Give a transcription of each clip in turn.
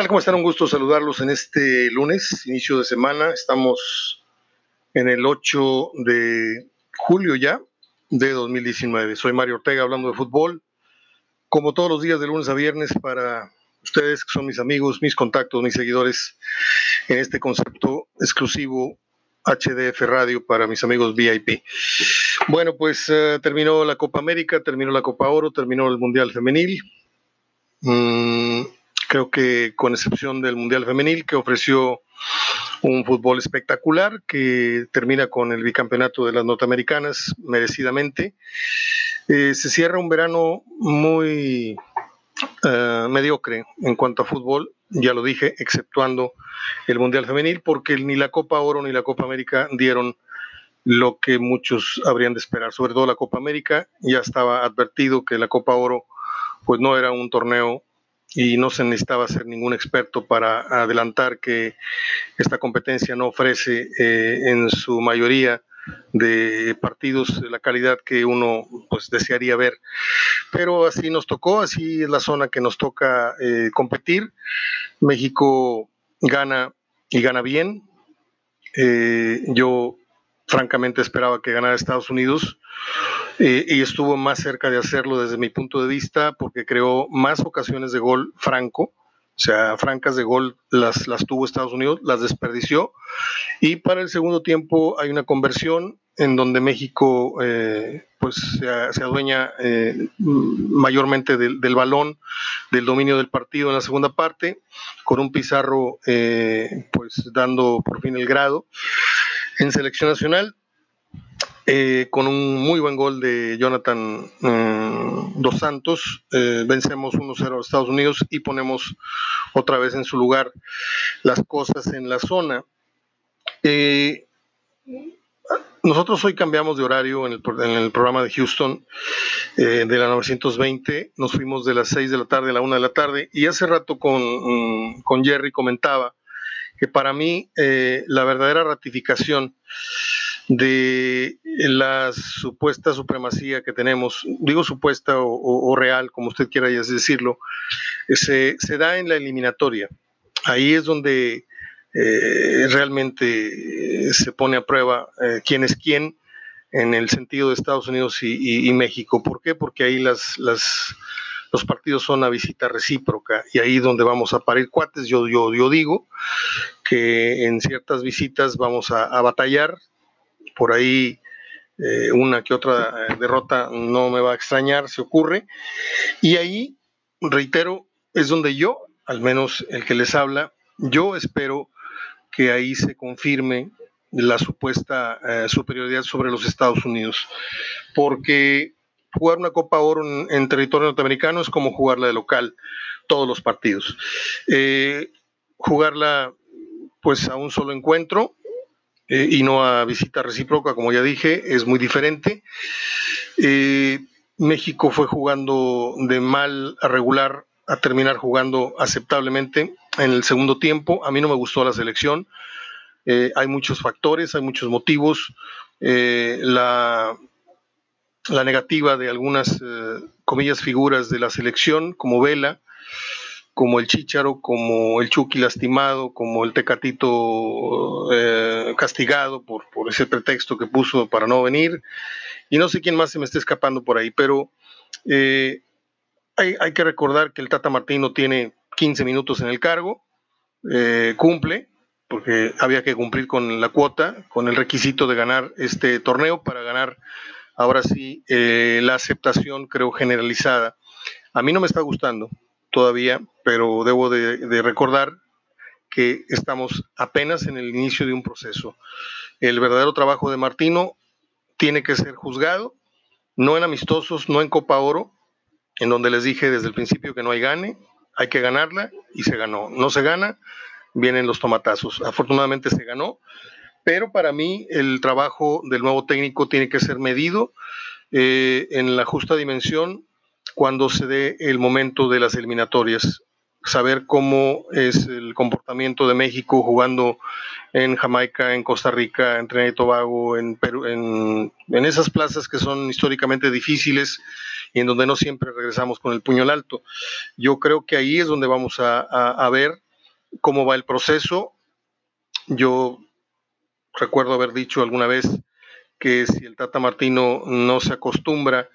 tal? ¿Cómo están? Un gusto saludarlos en este lunes, inicio de semana. Estamos en el 8 de julio ya de 2019. Soy Mario Ortega hablando de fútbol, como todos los días de lunes a viernes para ustedes que son mis amigos, mis contactos, mis seguidores en este concepto exclusivo HDF Radio para mis amigos VIP. Bueno, pues eh, terminó la Copa América, terminó la Copa Oro, terminó el Mundial Femenil. Mm, creo que con excepción del Mundial Femenil, que ofreció un fútbol espectacular, que termina con el bicampeonato de las norteamericanas, merecidamente. Eh, se cierra un verano muy eh, mediocre en cuanto a fútbol, ya lo dije, exceptuando el Mundial Femenil, porque ni la Copa Oro ni la Copa América dieron lo que muchos habrían de esperar, sobre todo la Copa América, ya estaba advertido que la Copa Oro pues no era un torneo y no se necesitaba ser ningún experto para adelantar que esta competencia no ofrece eh, en su mayoría de partidos la calidad que uno pues desearía ver. Pero así nos tocó así es la zona que nos toca eh, competir. México gana y gana bien. Eh, yo francamente esperaba que ganara Estados Unidos eh, y estuvo más cerca de hacerlo desde mi punto de vista porque creó más ocasiones de gol franco, o sea, francas de gol las, las tuvo Estados Unidos, las desperdició y para el segundo tiempo hay una conversión en donde México eh, pues se, adueña eh, mayormente del, balón, del dominio del partido en la segunda parte, con un Pizarro pues dando por fin el grado. En selección nacional eh, con un muy buen gol de Jonathan mm, Dos Santos, eh, vencemos 1-0 a Estados Unidos y ponemos otra vez en su lugar las cosas en la zona. Eh, nosotros hoy cambiamos de horario en el, programa de Houston de la 920, nos fuimos de las 6 de la tarde a la 1 de la tarde y hace rato con, mm, con Jerry comentaba que para mí la verdadera ratificación de la supuesta supremacía que tenemos, digo supuesta o, real, como usted quiera decirlo, se, se, da en la eliminatoria. Ahí es donde eh, realmente se pone a prueba eh, quién es quién en el sentido de Estados Unidos y, México. ¿Por qué? Porque ahí las, las, los partidos son a visita recíproca y ahí donde vamos a parir cuates. Yo, yo, yo digo que en ciertas visitas vamos a, a batallar, por ahí eh, una que otra eh, derrota no me va a extrañar, se ocurre. Y ahí, reitero, es donde yo, al menos el que les habla, yo espero que ahí se confirme la supuesta eh, superioridad sobre los Estados Unidos, porque jugar una Copa Oro en, territorio norteamericano es como jugarla de local, todos los partidos. jugarla pues a un solo encuentro eh, y no a visita recíproca, como ya dije, es muy diferente. Eh, México fue jugando de mal a regular a terminar jugando aceptablemente en el segundo tiempo. A mí no me gustó la selección. Eh, hay muchos factores, hay muchos motivos. la, la, negativa de algunas, comillas, figuras de la selección, como Vela, como el Chícharo, como el Chucky lastimado, como el Tecatito eh, castigado por, ese pretexto que puso para no venir, y no sé quién más se me está escapando por ahí, pero eh, hay, que recordar que el Tata Martino tiene 15 minutos en el cargo, eh, cumple, porque había que cumplir con la cuota, con el requisito de ganar este torneo para ganar ahora sí la aceptación, creo, generalizada. A mí no me está gustando, todavía, pero debo de, recordar que estamos apenas en el inicio de un proceso. El verdadero trabajo de Martino tiene que ser juzgado, no en amistosos, no en Copa Oro, en donde les dije desde el principio que no hay gane, hay que ganarla y se ganó. No se gana, vienen los tomatazos. Afortunadamente se ganó, pero para mí el trabajo del nuevo técnico tiene que ser medido eh, en la justa dimensión cuando se dé el momento de las eliminatorias. Saber cómo es el comportamiento de México jugando en Jamaica, en Costa Rica, en Trinidad y Tobago, en, Perú, en, esas plazas que son históricamente difíciles y en donde no siempre regresamos con el puño al alto. Yo creo que ahí es donde vamos a, ver cómo va el proceso. Yo recuerdo haber dicho alguna vez que si el Tata Martino no se acostumbra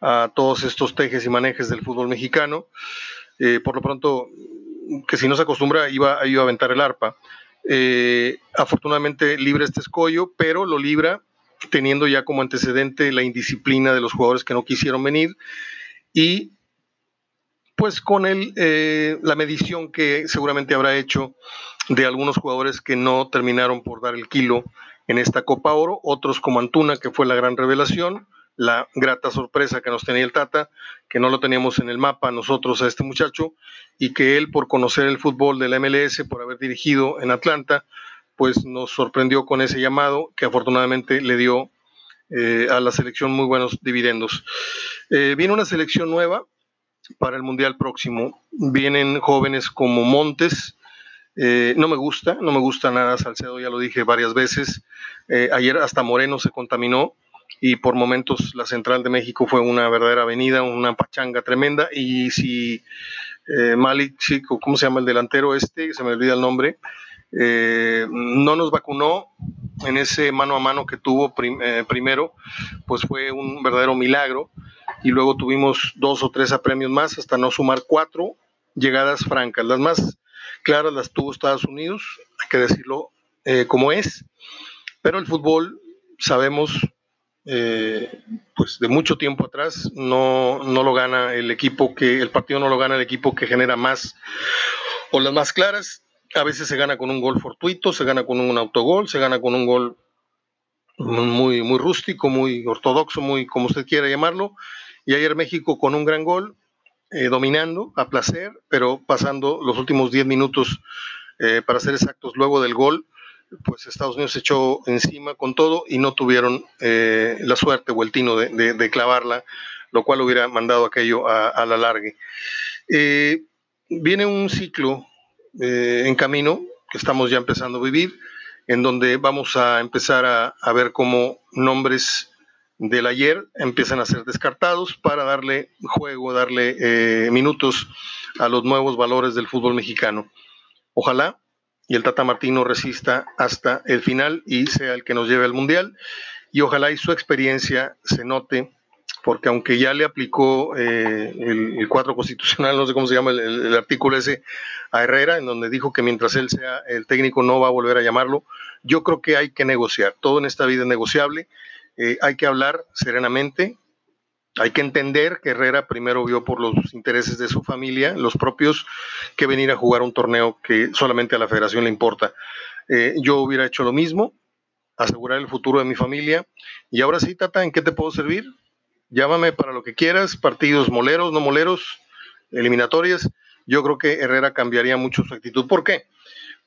a todos estos tejes y manejes del fútbol mexicano, eh, por lo pronto, que si no se acostumbra iba, iba a aventar el arpa. Eh, afortunadamente libra este escollo, pero lo libra teniendo ya como antecedente la indisciplina de los jugadores que no quisieron venir y pues con él eh, la medición que seguramente habrá hecho de algunos jugadores que no terminaron por dar el kilo en esta Copa Oro, otros como Antuna, que fue la gran revelación, la grata sorpresa que nos tenía el Tata, que no lo teníamos en el mapa nosotros a este muchacho, y que él por conocer el fútbol de la MLS, por haber dirigido en Atlanta, pues nos sorprendió con ese llamado que afortunadamente le dio eh, a la selección muy buenos dividendos. Eh, viene una selección nueva para el Mundial próximo. Vienen jóvenes como Montes. Eh, no me gusta, no me gusta nada Salcedo, ya lo dije varias veces. ayer hasta Moreno se contaminó y por momentos la Central de México fue una verdadera avenida, una pachanga tremenda. Y si Malik, ¿cómo se llama el delantero este? Se me olvida el nombre eh, no nos vacunó en ese mano a mano que tuvo eh, primero, pues fue un verdadero milagro. Y luego tuvimos dos o tres apremios más, hasta no sumar cuatro llegadas francas. Las más claras las tuvo Estados Unidos, hay que decirlo eh, como es. Pero el fútbol, sabemos, pues de mucho tiempo atrás, no, no lo gana el equipo que, el partido no lo gana el equipo que genera más o las más claras a veces se gana con un gol fortuito, se gana con un autogol, se gana con un gol muy, muy rústico, muy ortodoxo, muy como usted quiera llamarlo. Y ayer México con un gran gol, eh, dominando a placer, pero pasando los últimos 10 minutos, eh, para ser exactos, luego del gol, pues Estados Unidos se echó encima con todo y no tuvieron eh, la suerte o el tino de, clavarla, lo cual hubiera mandado aquello a, a la largue. viene un ciclo eh, en camino, que estamos ya empezando a vivir, en donde vamos a empezar a, ver cómo nombres del ayer empiezan a ser descartados para darle juego, darle eh, minutos a los nuevos valores del fútbol mexicano. Ojalá y el Tata Martino resista hasta el final y sea el que nos lleve al Mundial. Y ojalá y su experiencia se note porque aunque ya le aplicó eh, el, cuadro constitucional, no sé cómo se llama el, artículo ese, a Herrera, en donde dijo que mientras él sea el técnico no va a volver a llamarlo, yo creo que hay que negociar, todo en esta vida es negociable, eh, hay que hablar serenamente, hay que entender que Herrera primero vio por los intereses de su familia, los propios, que venir a jugar un torneo que solamente a la federación le importa. Eh, yo hubiera hecho lo mismo, asegurar el futuro de mi familia. Y ahora sí, Tata, ¿en qué te puedo servir? llámame para lo que quieras, partidos moleros, no moleros, eliminatorias. Yo creo que Herrera cambiaría mucho su actitud. ¿Por qué?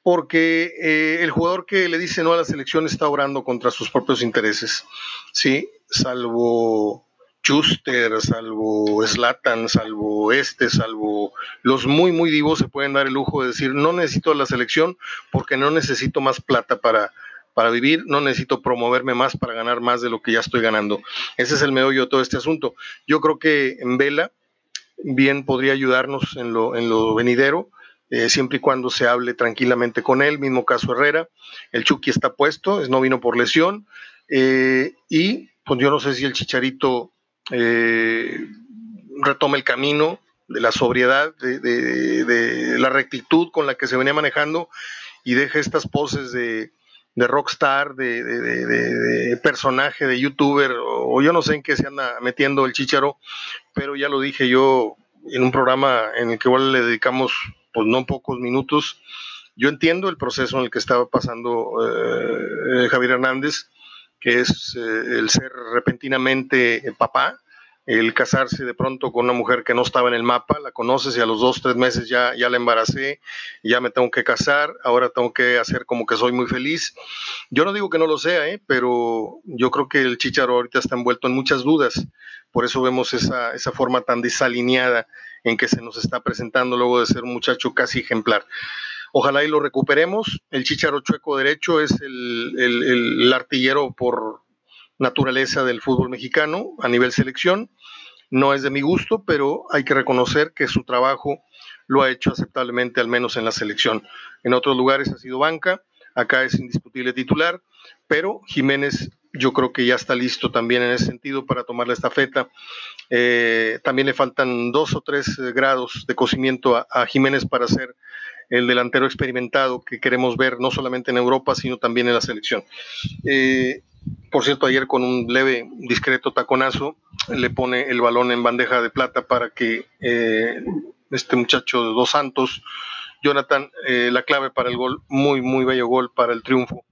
Porque eh, el jugador que le dice no a la selección está obrando contra sus propios intereses. Sí, salvo Schuster, salvo Slatan, salvo este, salvo los muy, muy divos se pueden dar el lujo de decir no necesito la selección porque no necesito más plata para, para vivir, no necesito promoverme más para ganar más de lo que ya estoy ganando. Ese es el meollo de todo este asunto. Yo creo que en Vela bien podría ayudarnos en lo, en lo venidero, eh, siempre y cuando se hable tranquilamente con él, mismo caso Herrera. El Chucky está puesto, no vino por lesión, eh, y pues yo no sé si el Chicharito eh, retoma el camino de la sobriedad, de, la rectitud con la que se venía manejando y deja estas poses de de rockstar, de, de, personaje, de youtuber, o, yo no sé en qué se anda metiendo el chicharo, pero ya lo dije yo en un programa en el que igual le dedicamos pues no pocos minutos. Yo entiendo el proceso en el que estaba pasando eh, Javier Hernández, que es eh, el ser repentinamente papá, el casarse de pronto con una mujer que no estaba en el mapa, la conoces y a los dos, tres meses ya, ya la embaracé, ya me tengo que casar, ahora tengo que hacer como que soy muy feliz. Yo no digo que no lo sea, ¿eh? pero yo creo que el Chicharo ahorita está envuelto en muchas dudas, por eso vemos esa, esa forma tan desalineada en que se nos está presentando luego de ser un muchacho casi ejemplar. Ojalá y lo recuperemos. El Chicharo Chueco Derecho es el, artillero por, naturaleza del fútbol mexicano a nivel selección. no es de mi gusto, pero hay que reconocer que su trabajo lo ha hecho aceptablemente, al menos en la selección. En otros lugares ha sido banca, acá es indiscutible titular, pero Jiménez yo creo que ya está listo también en ese sentido para tomar la estafeta. Eh, también le faltan dos o tres eh, grados de cocimiento a, Jiménez para ser el delantero experimentado que queremos ver no solamente en Europa, sino también en la selección. Eh, por cierto, ayer con un leve, discreto taconazo, le pone el balón en bandeja de plata para que este muchacho de dos santos, Jonathan, la clave para el gol, muy, muy bello gol para el triunfo.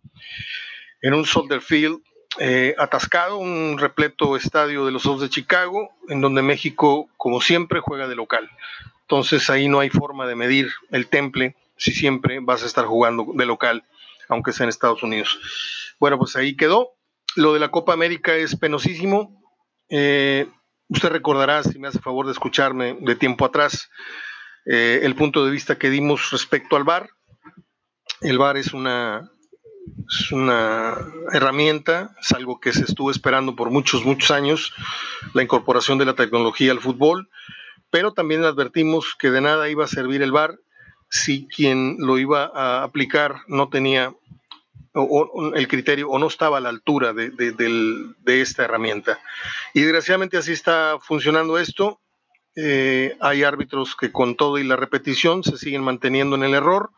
En un Soldier Field eh, atascado, un repleto estadio de los Osos de Chicago, en donde México, como siempre, juega de local. Entonces ahí no hay forma de medir el temple si siempre vas a estar jugando de local, aunque sea en Estados Unidos. Bueno, pues ahí quedó. Lo de la Copa América es penosísimo. Eh, usted recordará, si me hace favor de escucharme de tiempo atrás, eh, el punto de vista que dimos respecto al VAR. El VAR es una es una herramienta, es algo que se estuvo esperando por muchos, muchos años, la incorporación de la tecnología al fútbol, pero también advertimos que de nada iba a servir el VAR si quien lo iba a aplicar no tenía el criterio o no estaba a la altura de, esta herramienta. Y desgraciadamente así está funcionando esto. Eh, hay árbitros que con todo y la repetición se siguen manteniendo en el error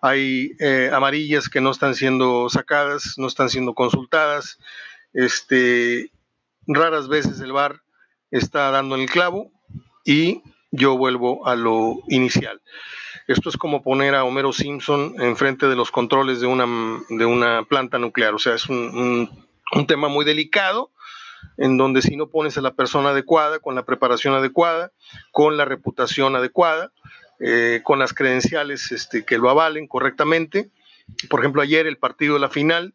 hay eh, amarillas que no están siendo sacadas, no están siendo consultadas. Este, raras veces el VAR está dando el clavo y yo vuelvo a lo inicial. Esto es como poner a Homero Simpson enfrente de los controles de una, de una planta nuclear. O sea, es un, un tema muy delicado en donde si no pones a la persona adecuada, con la preparación adecuada, con la reputación adecuada, eh, con las credenciales este, que lo avalen correctamente. Por ejemplo, ayer el partido de la final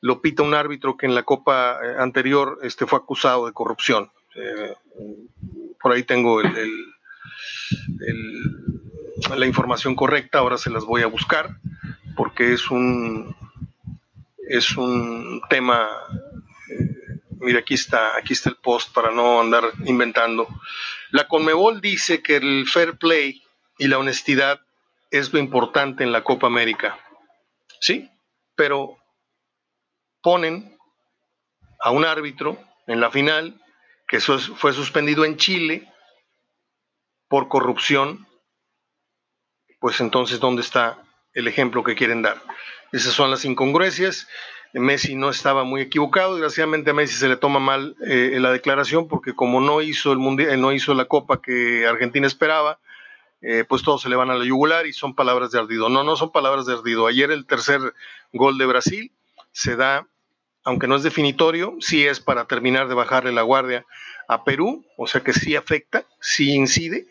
lo pita un árbitro que en la Copa eh, anterior este, fue acusado de corrupción. Eh, por ahí tengo la información correcta, ahora se las voy a buscar, porque es un, es un tema mira, aquí está, aquí está el post para no andar inventando. La Conmebol dice que el fair play y la honestidad es lo importante en la Copa América. Sí, pero ponen a un árbitro en la final que fue suspendido en Chile por corrupción, pues entonces, ¿dónde está el ejemplo que quieren dar? Esas son las incongruencias. Messi no estaba muy equivocado. Desgraciadamente a Messi se le toma mal eh, la declaración porque como no hizo el mundial, no hizo la copa que Argentina esperaba, eh, pues todos se le van a la yugular y son palabras de ardido. No, no son palabras de ardido. Ayer el tercer gol de Brasil se da, aunque no es definitorio, sí es para terminar de bajarle la guardia a Perú, o sea que sí afecta, sí incide,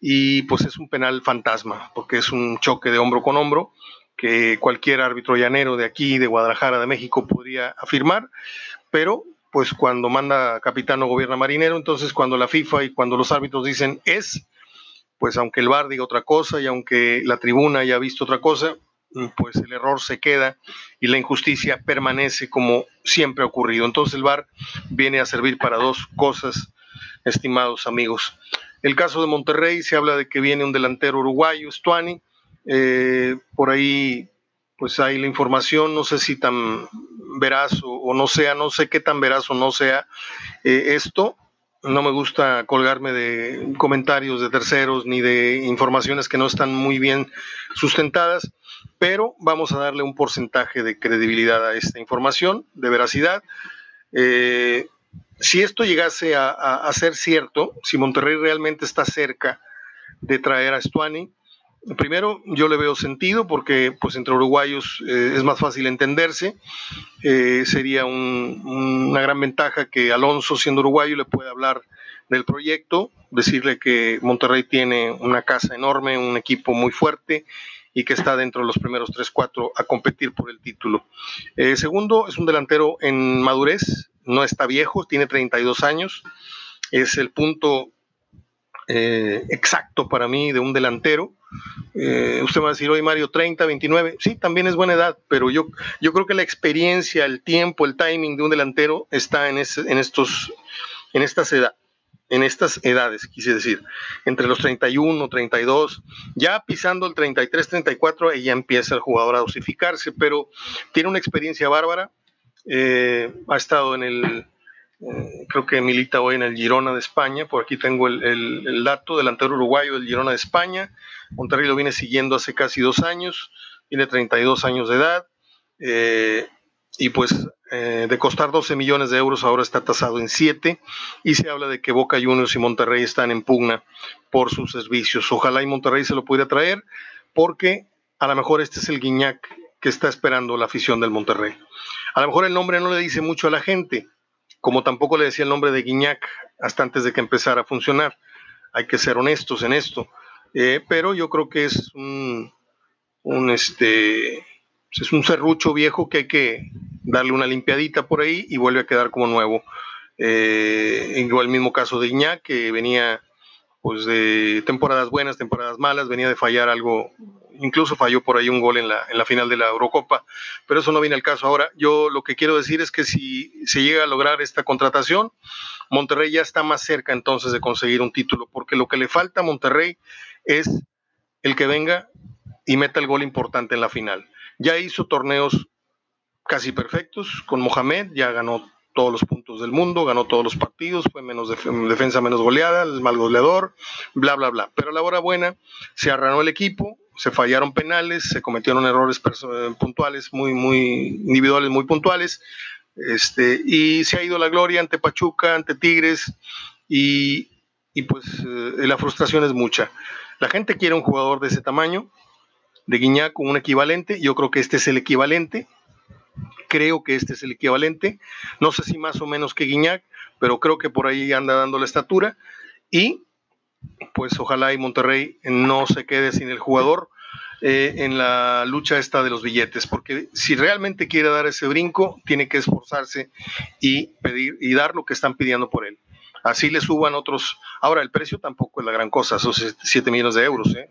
y pues es un penal fantasma, porque es un choque de hombro con hombro que cualquier árbitro llanero de aquí, de Guadalajara, de México, podría afirmar, pero pues cuando manda capitán o gobierna marinero, entonces cuando la FIFA y cuando los árbitros dicen es, pues aunque el VAR diga otra cosa y aunque la tribuna haya visto otra cosa, pues el error se queda y la injusticia permanece como siempre ha ocurrido. Entonces el VAR viene a servir para dos cosas, estimados amigos. El caso de Monterrey se habla de que viene un delantero uruguayo, Stuani. Eh, por ahí, pues hay la información, no sé si tan veraz o, no sea, no sé qué tan veraz o no sea eh, esto, no me gusta colgarme de comentarios de terceros ni de informaciones que no están muy bien sustentadas, pero vamos a darle un porcentaje de credibilidad a esta información, de veracidad. Eh, si esto llegase a, ser cierto, si Monterrey realmente está cerca de traer a Stuani, Primero, yo le veo sentido porque pues entre uruguayos eh, es más fácil entenderse. Eh, sería una gran ventaja que Alonso, siendo uruguayo, le pueda hablar del proyecto, decirle que Monterrey tiene una casa enorme, un equipo muy fuerte y que está dentro de los primeros 3-4 a competir por el título. Eh, segundo, es un delantero en madurez, no está viejo, tiene 32 años, es el punto exacto para mí de un delantero eh, usted va a decir, hoy Mario, 30, 29, sí, también es buena edad, pero yo, yo creo que la experiencia, el tiempo, el timing de un delantero está en, en, estos, en esta edad. En estas edades, quise decir, entre los 31, 32, ya pisando el 33, 34, ella empieza el jugador a dosificarse, pero tiene una experiencia bárbara, eh, ha estado en el, eh, creo que milita hoy en el Girona de España, por aquí tengo el, dato, delantero uruguayo del Girona de España, Monterrey lo viene siguiendo hace casi dos años, tiene 32 años de edad, eh, y pues eh, de costar 12 millones de euros ahora está tasado en 7 y se habla de que Boca Juniors y Monterrey están en pugna por sus servicios. Ojalá y Monterrey se lo pudiera traer porque a lo mejor este es el guiñac que está esperando la afición del Monterrey. A lo mejor el nombre no le dice mucho a la gente, como tampoco le decía el nombre de Guiñac hasta antes de que empezara a funcionar. Hay que ser honestos en esto. Eh, pero yo creo que es un, un este, es un serrucho viejo que hay que darle una limpiadita por ahí y vuelve a quedar como nuevo. Eh, igual el mismo caso de Iñak, que venía pues de temporadas buenas, temporadas malas, venía de fallar algo, incluso falló por ahí un gol en la, en la final de la Eurocopa, pero eso no viene al caso. Ahora, yo lo que quiero decir es que si se llega a lograr esta contratación, Monterrey ya está más cerca entonces de conseguir un título, porque lo que le falta a Monterrey es el que venga y meta el gol importante en la final. Ya hizo torneos casi perfectos con Mohamed, ya ganó todos los puntos del mundo, ganó todos los partidos, fue menos defensa menos goleada, el mal goleador, bla, bla, bla. Pero a la hora buena se arranó el equipo, se fallaron penales, se cometieron errores puntuales, muy, muy individuales, muy puntuales, este, y se ha ido la gloria ante Pachuca, ante Tigres, y, y pues eh, la frustración es mucha. La gente quiere un jugador de ese tamaño, de Guiñac un equivalente. Yo creo que este es el equivalente. Creo que este es el equivalente. No sé si más o menos que Guiñac, pero creo que por ahí anda dando la estatura. Y pues ojalá y Monterrey no se quede sin el jugador eh, en la lucha esta de los billetes, porque si realmente quiere dar ese brinco, tiene que esforzarse y pedir y dar lo que están pidiendo por él. Así le suban otros. Ahora, el precio tampoco es la gran cosa, son 7 millones de euros. ¿eh?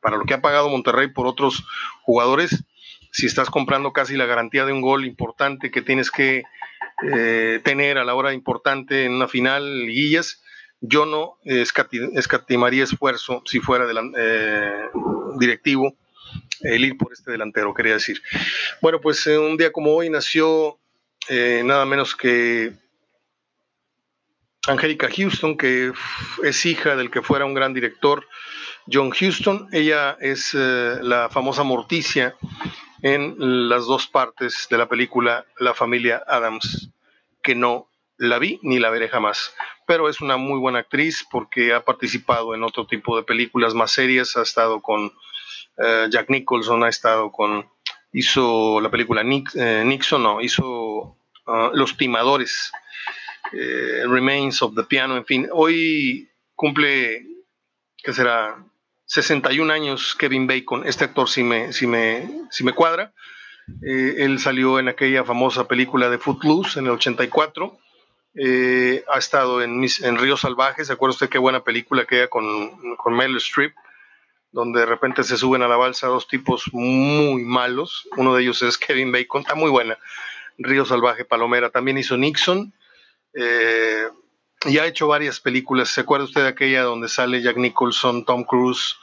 para lo que ha pagado Monterrey por otros jugadores, si estás comprando casi la garantía de un gol importante que tienes que eh, tener a la hora importante en una final, liguillas, yo no escatimaría esfuerzo si fuera eh, directivo el ir por este delantero, quería decir. Bueno, pues eh, un día como hoy nació nada menos que Angélica Houston, que es hija del que fuera un gran director, John Houston. Ella es eh, la famosa Morticia en las dos partes de la película La familia Adams, que no la vi ni la veré jamás. Pero es una muy buena actriz porque ha participado en otro tipo de películas más serias, ha estado con eh, Jack Nicholson, ha estado con, hizo la película eh, Nixon, no, hizo ah, Los Timadores eh, Remains of the Piano, en fin. Hoy cumple, ¿qué será? 61 años Kevin Bacon. Este actor sí me, sí me, me cuadra. Eh, él salió en aquella famosa película de Footloose en el 84. Eh, ha estado en, en Río Salvaje. ¿Se acuerda usted qué buena película que con, con Meryl Streep? Donde de repente se suben a la balsa dos tipos muy malos. Uno de ellos es Kevin Bacon. Está muy buena. Río Salvaje, Palomera. También hizo Nixon. Eh, y ha hecho varias películas. ¿Se acuerda usted de aquella donde sale Jack Nicholson, Tom Cruise,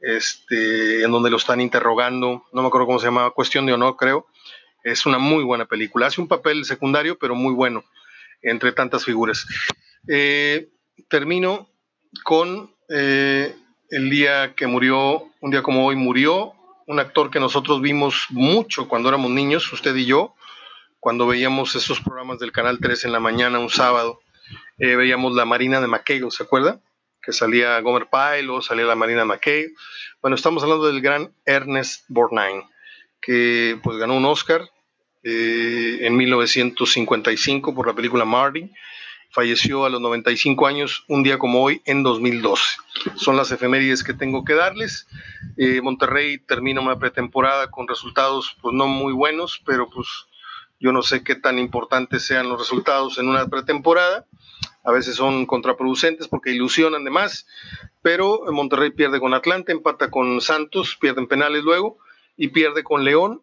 este, en donde lo están interrogando? No me acuerdo cómo se llamaba, Cuestión de Honor, creo. Es una muy buena película. Hace un papel secundario, pero muy bueno, entre tantas figuras. Eh, termino con eh, el día que murió, un día como hoy murió, un actor que nosotros vimos mucho cuando éramos niños, usted y yo, cuando veíamos esos programas del Canal 3 en la mañana, un sábado, eh, veíamos la Marina de McHale, ¿se acuerda? Que salía Gomer Pyle o salía la Marina de McHale. Bueno, estamos hablando del gran Ernest Borgnine, que pues ganó un Oscar eh, en 1955 por la película Marty. Falleció a los 95 años, un día como hoy, en 2012. Son las efemérides que tengo que darles. Eh, Monterrey termina una pretemporada con resultados pues no muy buenos, pero pues yo no sé qué tan importantes sean los resultados en una pretemporada. A veces son contraproducentes porque ilusionan de más, pero Monterrey pierde con Atlanta, empata con Santos, pierden penales luego y pierde con León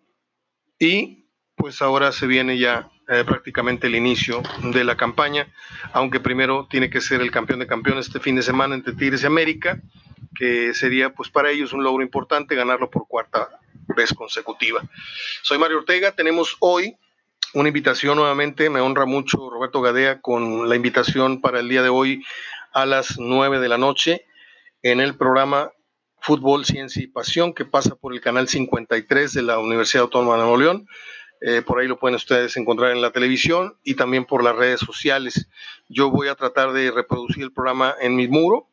y pues ahora se viene ya eh, prácticamente el inicio de la campaña, aunque primero tiene que ser el campeón de campeones este fin de semana entre Tigres y América, que sería pues para ellos un logro importante ganarlo por cuarta vez consecutiva. Soy Mario Ortega, tenemos hoy una invitación nuevamente, me honra mucho Roberto Gadea con la invitación para el día de hoy a las 9 de la noche en el programa Fútbol, Ciencia y Pasión que pasa por el canal 53 de la Universidad Autónoma de Nuevo León. Eh, por ahí lo pueden ustedes encontrar en la televisión y también por las redes sociales. Yo voy a tratar de reproducir el programa en mi muro,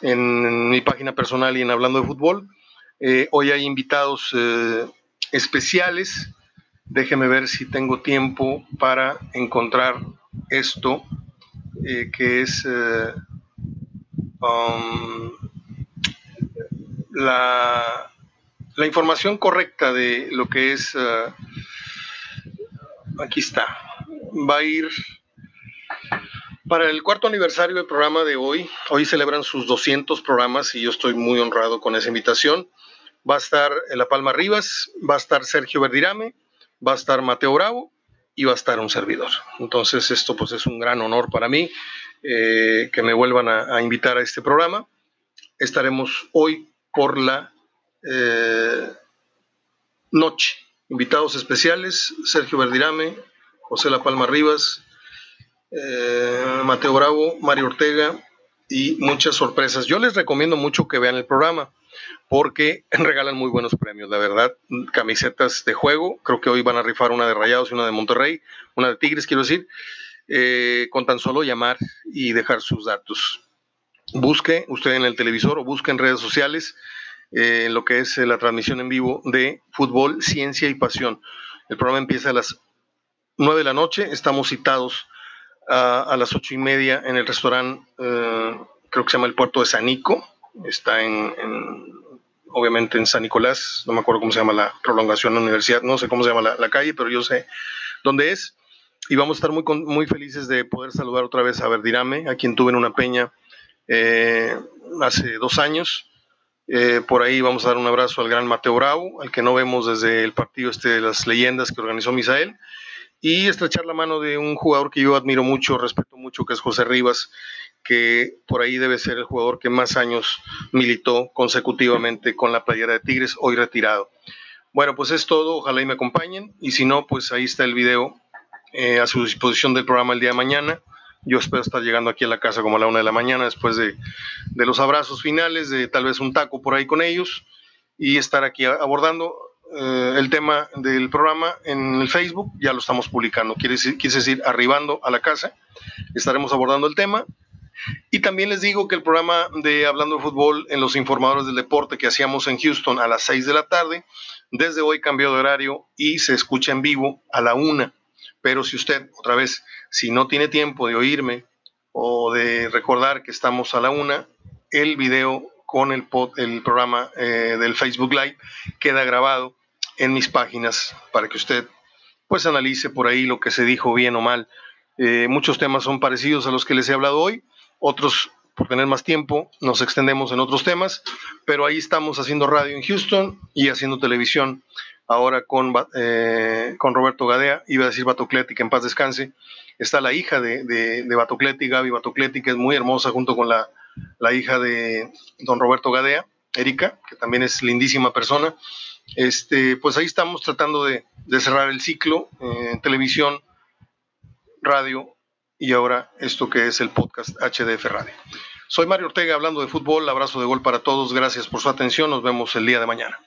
en, mi página personal y en Hablando de Fútbol. Eh, hoy hay invitados eh, especiales Déjeme ver si tengo tiempo para encontrar esto, eh, que es eh, um, la, información correcta de lo que es... Eh, aquí está. Va a ir para el cuarto aniversario del programa de hoy. Hoy celebran sus 200 programas y yo estoy muy honrado con esa invitación. Va a estar La Palma Rivas, va a estar Sergio Verdirame, va a estar Mateo Bravo y va a estar un servidor. Entonces esto pues es un gran honor para mí eh, que me vuelvan a, invitar a este programa. Estaremos hoy por la eh, noche. Invitados especiales, Sergio Verdirame, José La Palma Rivas, eh, Mateo Bravo, Mario Ortega y muchas sorpresas. Yo les recomiendo mucho que vean el programa porque regalan muy buenos premios, la verdad. Camisetas de juego, creo que hoy van a rifar una de Rayados y una de Monterrey, una de Tigres, quiero decir, eh, con tan solo llamar y dejar sus datos. Busque usted en el televisor o busque en redes sociales eh, en lo que es la transmisión en vivo de fútbol, ciencia y pasión. El programa empieza a las 9 de la noche, estamos citados a, las ocho y media en el restaurante, eh, creo que se llama el Puerto de Sanico, está en, obviamente en San Nicolás, no me acuerdo cómo se llama la prolongación de la universidad, no sé cómo se llama la, calle, pero yo sé dónde es. Y vamos a estar muy, muy felices de poder saludar otra vez a Verdirame, a quien tuve en una peña eh, hace dos años. Eh, por ahí vamos a dar un abrazo al gran Mateo Bravo, al que no vemos desde el partido este de las leyendas que organizó Misael y estrechar la mano de un jugador que yo admiro mucho, respeto mucho, que es José Rivas, que por ahí debe ser el jugador que más años militó consecutivamente con la playera de Tigres, hoy retirado. Bueno, pues es todo, ojalá y me acompañen, y si no, pues ahí está el video eh, a su disposición del programa el día de mañana. Yo espero estar llegando aquí a la casa como a la una de la mañana después de, de los abrazos finales, de tal vez un taco por ahí con ellos, y estar aquí abordando eh, el tema del programa en el Facebook, ya lo estamos publicando, quiere decir, quiere decir arribando a la casa, estaremos abordando el tema. Y también les digo que el programa de Hablando de Fútbol en los informadores del deporte que hacíamos en Houston a las 6 de la tarde, desde hoy cambió de horario y se escucha en vivo a la una. Pero si usted, otra vez, si no tiene tiempo de oírme o de recordar que estamos a la una, el video con el, el programa eh, del Facebook Live queda grabado en mis páginas para que usted pues analice por ahí lo que se dijo bien o mal. Eh, muchos temas son parecidos a los que les he hablado hoy, otros por tener más tiempo nos extendemos en otros temas, pero ahí estamos haciendo radio en Houston y haciendo televisión ahora con, eh, con Roberto Gadea, iba a decir Batocleti, que en paz descanse. Está la hija de, de, de Batocleti, Gaby Batocleti, que es muy hermosa, junto con la, la hija de don Roberto Gadea, Erika, que también es lindísima persona. Este, pues ahí estamos tratando de, cerrar el ciclo en eh, televisión, radio y ahora esto que es el podcast HDF Radio. Soy Mario Ortega hablando de fútbol, abrazo de gol para todos, gracias por su atención, nos vemos el día de mañana.